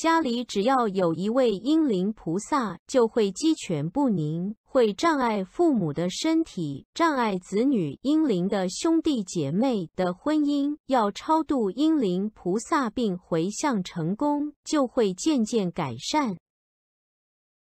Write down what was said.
家里只要有一位阴灵菩萨，就会鸡犬不宁，会障碍父母的身体，障碍子女阴灵的兄弟姐妹的婚姻。要超度阴灵菩萨并回向成功，就会渐渐改善。